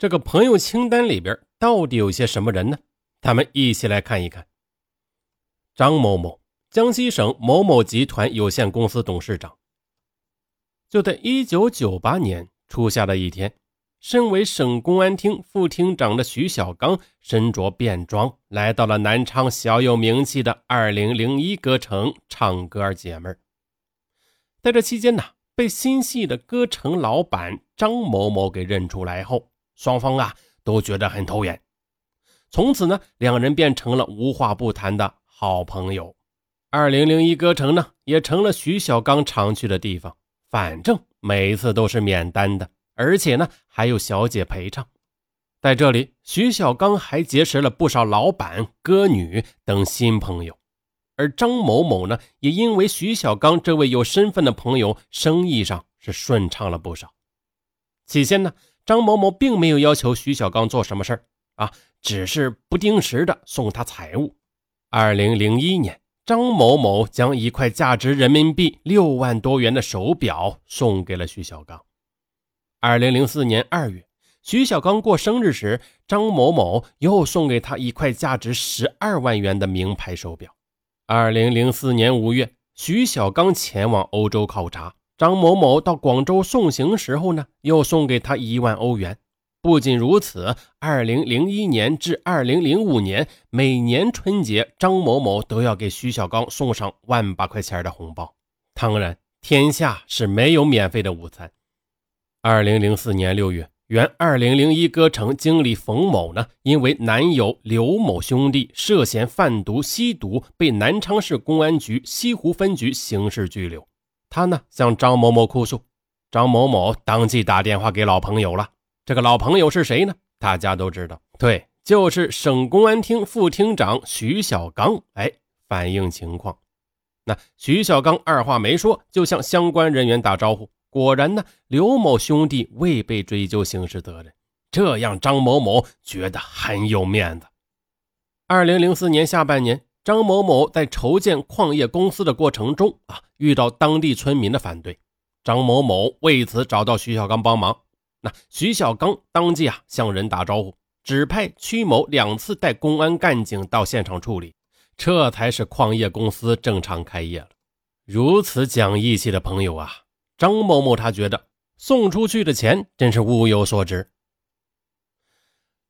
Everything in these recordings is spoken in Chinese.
这个朋友清单里边到底有些什么人呢？咱们一起来看一看。张某某，江西省某某集团有限公司董事长。就在一九九八年初夏的一天，身为省公安厅副厅长的徐小刚身着便装，来到了南昌小有名气的二零零一歌城唱歌解闷在这期间呢，被心细的歌城老板张某某给认出来后。双方啊都觉得很投缘，从此呢，两人变成了无话不谈的好朋友。二零零一歌城呢，也成了徐小刚常去的地方，反正每一次都是免单的，而且呢还有小姐陪唱。在这里，徐小刚还结识了不少老板、歌女等新朋友，而张某某呢，也因为徐小刚这位有身份的朋友，生意上是顺畅了不少。起先呢。张某某并没有要求徐小刚做什么事儿啊，只是不定时的送他财物。二零零一年，张某某将一块价值人民币六万多元的手表送给了徐小刚。二零零四年二月，徐小刚过生日时，张某某又送给他一块价值十二万元的名牌手表。二零零四年五月，徐小刚前往欧洲考察。张某某到广州送行时候呢，又送给他一万欧元。不仅如此，二零零一年至二零零五年，每年春节，张某某都要给徐小刚送上万把块钱的红包。当然，天下是没有免费的午餐。二零零四年六月，原二零零一歌城经理冯某呢，因为男友刘某兄弟涉嫌贩毒吸毒，被南昌市公安局西湖分局刑事拘留。他呢向张某某哭诉，张某某当即打电话给老朋友了。这个老朋友是谁呢？大家都知道，对，就是省公安厅副厅长徐小刚。哎，反映情况，那徐小刚二话没说就向相关人员打招呼。果然呢，刘某兄弟未被追究刑事责任，这让张某某觉得很有面子。二零零四年下半年。张某某在筹建矿业公司的过程中啊，遇到当地村民的反对，张某某为此找到徐小刚帮忙。那徐小刚当即啊向人打招呼，指派曲某两次带公安干警到现场处理，这才是矿业公司正常开业了。如此讲义气的朋友啊，张某某他觉得送出去的钱真是物有所值。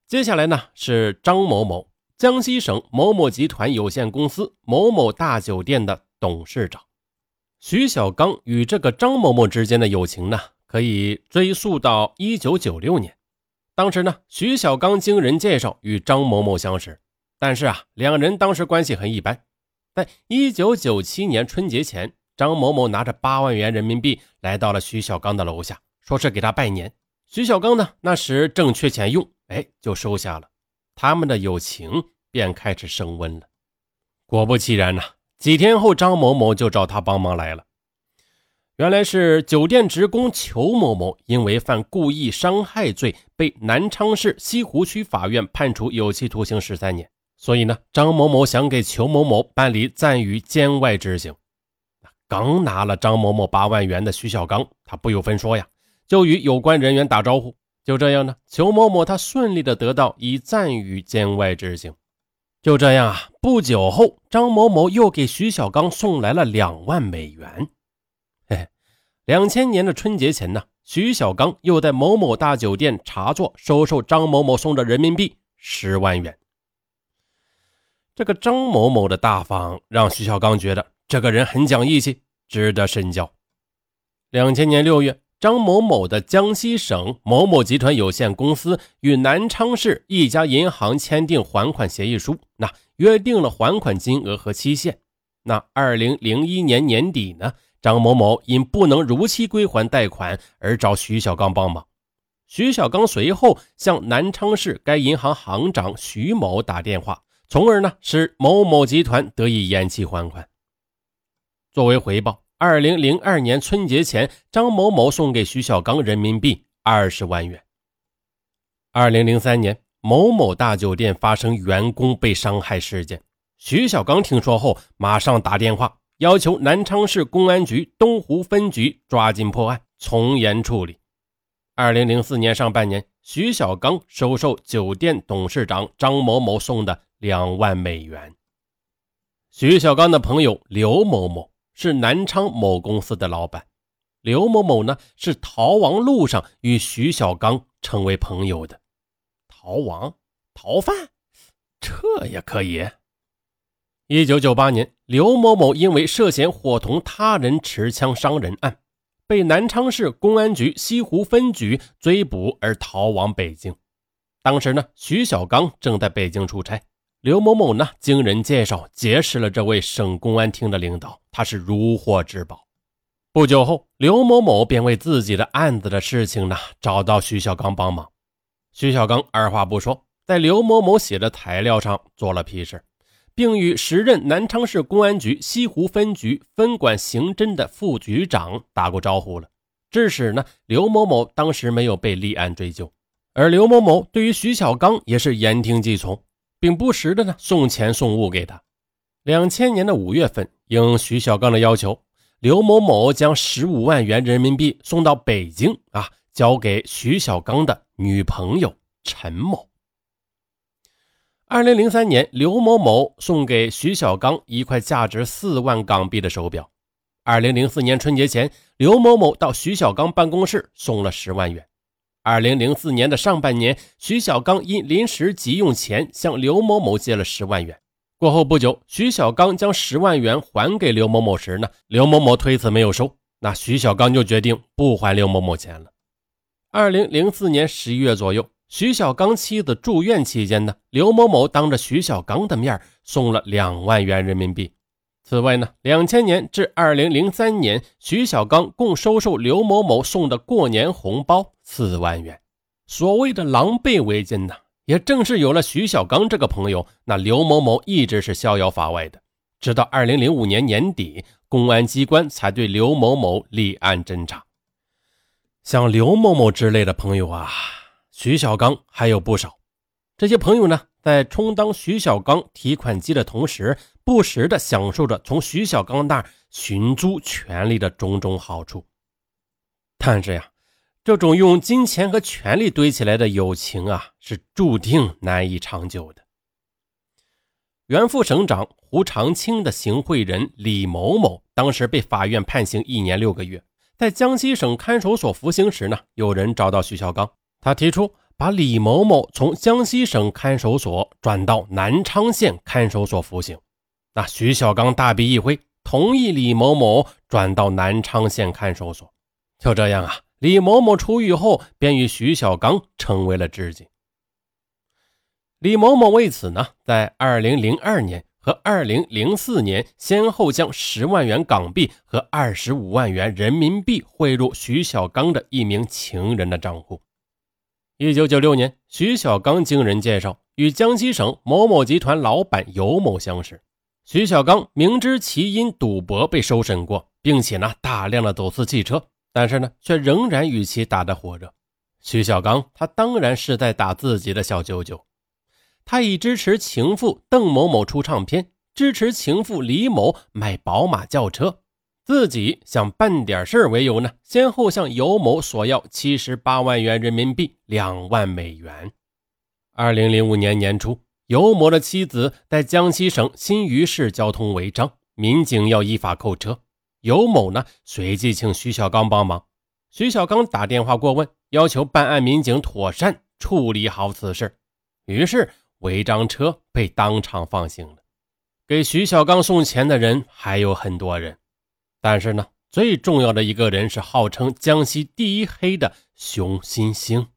接下来呢是张某某。江西省某某集团有限公司某某大酒店的董事长徐小刚与这个张某某之间的友情呢，可以追溯到一九九六年。当时呢，徐小刚经人介绍与张某某相识，但是啊，两人当时关系很一般。在一九九七年春节前，张某某拿着八万元人民币来到了徐小刚的楼下，说是给他拜年。徐小刚呢，那时正缺钱用，哎，就收下了。他们的友情便开始升温了。果不其然呐，几天后，张某某就找他帮忙来了。原来是酒店职工裘某某因为犯故意伤害罪，被南昌市西湖区法院判处有期徒刑十三年。所以呢，张某某想给裘某某办理暂予监外执行。刚拿了张某某八万元的徐小刚，他不由分说呀，就与有关人员打招呼。就这样呢，裘某某他顺利的得到以暂予监外执行。就这样啊，不久后，张某某又给徐小刚送来了两万美元。嘿嘿，两千年的春节前呢，徐小刚又在某某大酒店茶座收受张某某送的人民币十万元。这个张某某的大方让徐小刚觉得这个人很讲义气，值得深交。两千年六月。张某某的江西省某某集团有限公司与南昌市一家银行签订还款协议书，那约定了还款金额和期限。那二零零一年年底呢，张某某因不能如期归还贷款而找徐小刚帮忙。徐小刚随后向南昌市该银行行长徐某打电话，从而呢使某某集团得以延期还款。作为回报。二零零二年春节前，张某某送给徐小刚人民币二十万元。二零零三年，某某大酒店发生员工被伤害事件，徐小刚听说后，马上打电话要求南昌市公安局东湖分局抓紧破案，从严处理。二零零四年上半年，徐小刚收受酒店董事长张某某送的两万美元。徐小刚的朋友刘某某是南昌某公司的老板，刘某某呢是逃亡路上与徐小刚成为朋友的。逃亡、逃犯，这也可以。一九九八年，刘某某因为涉嫌伙同他人持枪伤人案，被南昌市公安局西湖分局追捕而逃往北京。当时呢，徐小刚正在北京出差。刘某某呢，经人介绍结识了这位省公安厅的领导，他是如获至宝。不久后，刘某某便为自己的案子的事情呢，找到徐小刚帮忙。徐小刚二话不说，在刘某某写的材料上做了批示。并与时任南昌市公安局西湖分局分管刑侦的副局长打过招呼了，致使呢刘某某当时没有被立案追究，而刘某某对于徐小刚也是言听计从，并不时的呢送钱送物给他。两千年的五月份，应徐小刚的要求，刘某某将十五万元人民币送到北京啊，交给徐小刚的女朋友陈某。二零零三年，刘某某送给徐小刚一块价值四万港币的手表。二零零四年春节前，刘某某到徐小刚办公室送了十万元。二零零四年的上半年，徐小刚因临时急用钱，向刘某某借了十万元。过后不久，徐小刚将十万元还给刘某某时呢，刘某某推辞没有收，那徐小刚就决定不还刘某某钱了。二零零四年十一月左右。徐小刚妻子住院期间呢，刘某某当着徐小刚的面送了两万元人民币。此外呢，两千年至二零零三年，徐小刚共收受刘某某送的过年红包四万元。所谓的狼狈为奸呢，也正是有了徐小刚这个朋友，那刘某某一直是逍遥法外的。直到二零零五年年底，公安机关才对刘某某立案侦查。像刘某某之类的朋友啊。徐小刚还有不少，这些朋友呢，在充当徐小刚提款机的同时，不时的享受着从徐小刚那儿寻租权利的种种好处。但是呀，这种用金钱和权力堆起来的友情啊，是注定难以长久的。原副省长胡长清的行贿人李某某，当时被法院判刑一年六个月，在江西省看守所服刑时呢，有人找到徐小刚。他提出把李某某从江西省看守所转到南昌县看守所服刑，那徐小刚大笔一挥，同意李某某转到南昌县看守所。就这样啊，李某某出狱后便与徐小刚成为了知己。李某某为此呢，在二零零二年和二零零四年先后将十万元港币和二十五万元人民币汇入徐小刚的一名情人的账户。一九九六年，徐小刚经人介绍与江西省某某集团老板尤某相识。徐小刚明知其因赌博被收审过，并且呢大量的走私汽车，但是呢却仍然与其打得火热。徐小刚他当然是在打自己的小九九，他以支持情妇邓某某出唱片，支持情妇李某买宝马轿车。自己想办点事为由呢，先后向尤某索要七十八万元人民币，两万美元。二零零五年年初，尤某的妻子在江西省新余市交通违章，民警要依法扣车。尤某呢，随即请徐小刚帮忙。徐小刚打电话过问，要求办案民警妥善处理好此事。于是，违章车被当场放行了。给徐小刚送钱的人还有很多人。但是呢，最重要的一个人是号称江西第一黑的熊新星。